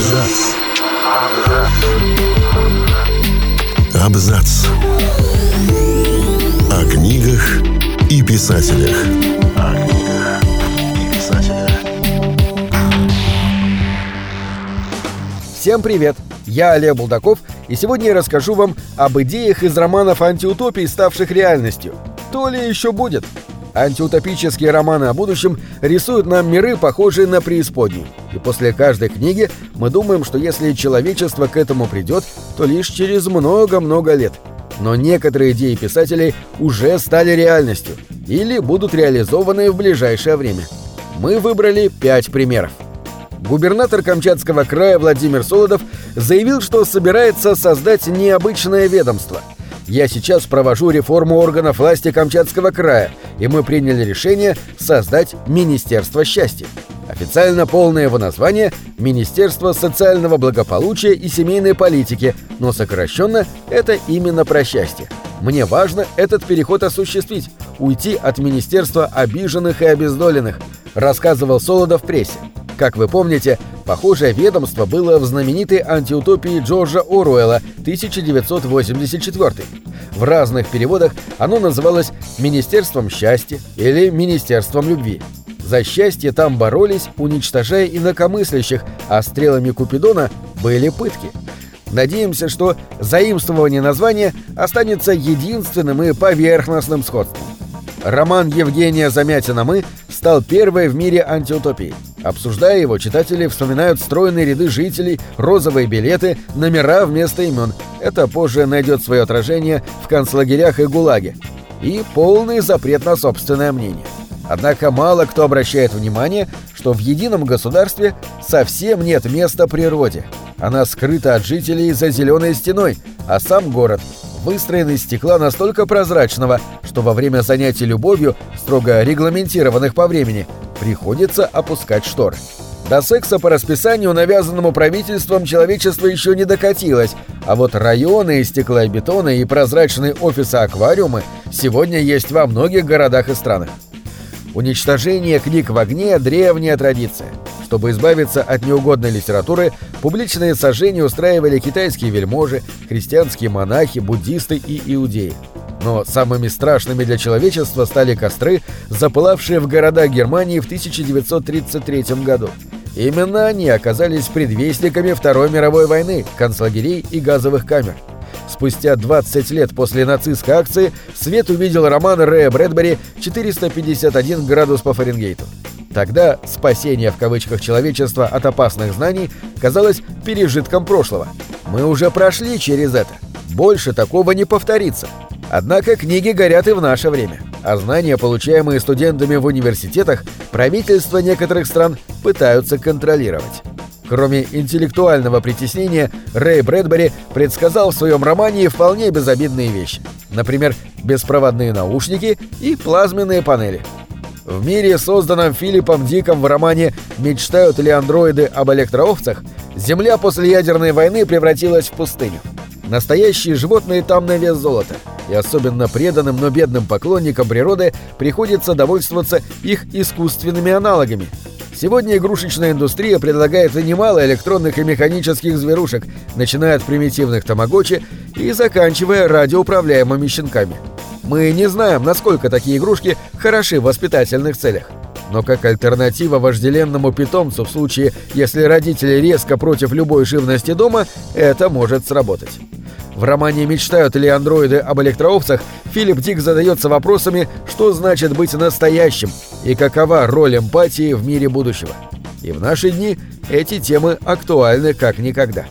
Абзац. Абзац. О книгах и писателях. О книгах и писателях. Всем привет! Я Олег Булдаков, и сегодня я расскажу вам об идеях из романов антиутопий, ставших реальностью. То ли еще будет. Антиутопические романы о будущем рисуют нам миры, похожие на преисподнюю. И после каждой книги мы думаем, что если человечество к этому придет, то лишь через много-много лет. Но некоторые идеи писателей уже стали реальностью или будут реализованы в ближайшее время. Мы выбрали пять примеров. Губернатор Камчатского края Владимир Солодов заявил, что собирается создать необычное ведомство. Я сейчас провожу реформу органов власти Камчатского края, и мы приняли решение создать Министерство счастья. Официально полное его название – Министерство социального благополучия и семейной политики, но сокращенно это именно про счастье. Мне важно этот переход осуществить, уйти от Министерства обиженных и обездоленных, рассказывал Солодов в прессе. Как вы помните, похожее ведомство было в знаменитой антиутопии Джорджа Оруэлла 1984. В разных переводах оно называлось «Министерством счастья» или «Министерством любви». За счастье там боролись, уничтожая инакомыслящих, а стрелами Купидона были пытки. Надеемся, что заимствование названия останется единственным и поверхностным сходством. Роман Евгения Замятина «Мы» стал первой в мире антиутопией. Обсуждая его, читатели вспоминают стройные ряды жителей, розовые билеты, номера вместо имен. Это позже найдет свое отражение в концлагерях и ГУЛАГе. И полный запрет на собственное мнение. Однако мало кто обращает внимание, что в едином государстве совсем нет места природе. Она скрыта от жителей за зеленой стеной, а сам город выстроен из стекла настолько прозрачного, что во время занятий любовью, строго регламентированных по времени, приходится опускать шторы. До секса по расписанию, навязанному правительством, человечество еще не докатилось, а вот районы из стекла и бетона и прозрачные офисы-аквариумы сегодня есть во многих городах и странах. Уничтожение книг в огне – древняя традиция. Чтобы избавиться от неугодной литературы, публичные сожжения устраивали китайские вельможи, христианские монахи, буддисты и иудеи. Но самыми страшными для человечества стали костры, запылавшие в городах Германии в 1933 году. Именно они оказались предвестниками Второй мировой войны, концлагерей и газовых камер. Спустя 20 лет после нацистской акции свет увидел роман Рэя Брэдбери «451 градус по Фаренгейту». Тогда спасение в кавычках человечества от опасных знаний казалось пережитком прошлого. Мы уже прошли через это. Больше такого не повторится. Однако книги горят и в наше время, а знания, получаемые студентами в университетах, правительства некоторых стран пытаются контролировать. Кроме интеллектуального притеснения, Рэй Брэдбери предсказал в своем романе вполне безобидные вещи. Например, беспроводные наушники и плазменные панели. В мире, созданном Филиппом Диком в романе «Мечтают ли андроиды об электроовцах», Земля после ядерной войны превратилась в пустыню. Настоящие животные там на вес золота, и особенно преданным, но бедным поклонникам природы приходится довольствоваться их искусственными аналогами – Сегодня игрушечная индустрия предлагает немало электронных и механических зверушек, начиная от примитивных тамагочи и заканчивая радиоуправляемыми щенками. Мы не знаем, насколько такие игрушки хороши в воспитательных целях. Но как альтернатива вожделенному питомцу в случае, если родители резко против любой живности дома, это может сработать. В романе «Мечтают ли андроиды об электроовцах» Филипп Дик задается вопросами, что значит быть настоящим и какова роль эмпатии в мире будущего. И в наши дни эти темы актуальны как никогда.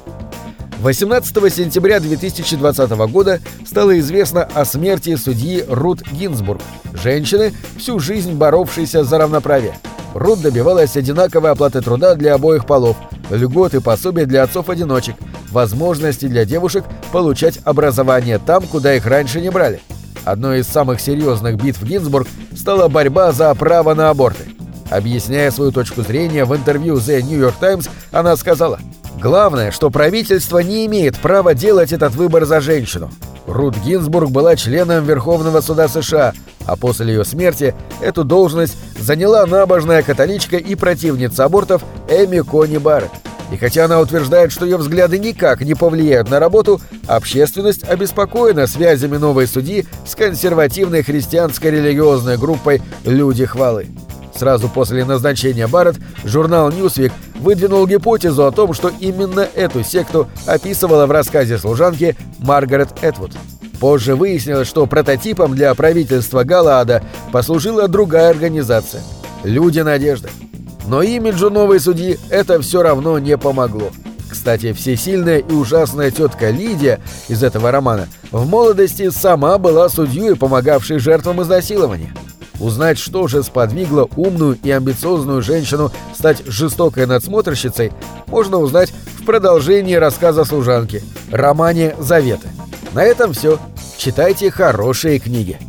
18 сентября 2020 года стало известно о смерти судьи Рут Гинзбург, женщины, всю жизнь боровшейся за равноправие. Рут добивалась одинаковой оплаты труда для обоих полов, льгот и пособий для отцов-одиночек, возможности для девушек получать образование там, куда их раньше не брали. Одной из самых серьезных битв Гинзбург стала борьба за право на аборты. Объясняя свою точку зрения в интервью The New York Times, она сказала, «Главное, что правительство не имеет права делать этот выбор за женщину. Рут Гинзбург была членом Верховного суда США, а после ее смерти эту должность заняла набожная католичка и противница абортов Эми Кони Барретт. И хотя она утверждает, что ее взгляды никак не повлияют на работу, общественность обеспокоена связями новой судьи с консервативной христианской религиозной группой «Люди хвалы». Сразу после назначения Барретт журнал «Ньюсвик» выдвинул гипотезу о том, что именно эту секту описывала в рассказе служанки Маргарет Этвуд. Позже выяснилось, что прототипом для правительства Галаада послужила другая организация – «Люди надежды». Но имиджу новой судьи это все равно не помогло. Кстати, всесильная и ужасная тетка Лидия из этого романа в молодости сама была судьей, помогавшей жертвам изнасилования. Узнать, что же сподвигло умную и амбициозную женщину стать жестокой надсмотрщицей, можно узнать в продолжении рассказа служанки, романе «Заветы». На этом все. Читайте хорошие книги.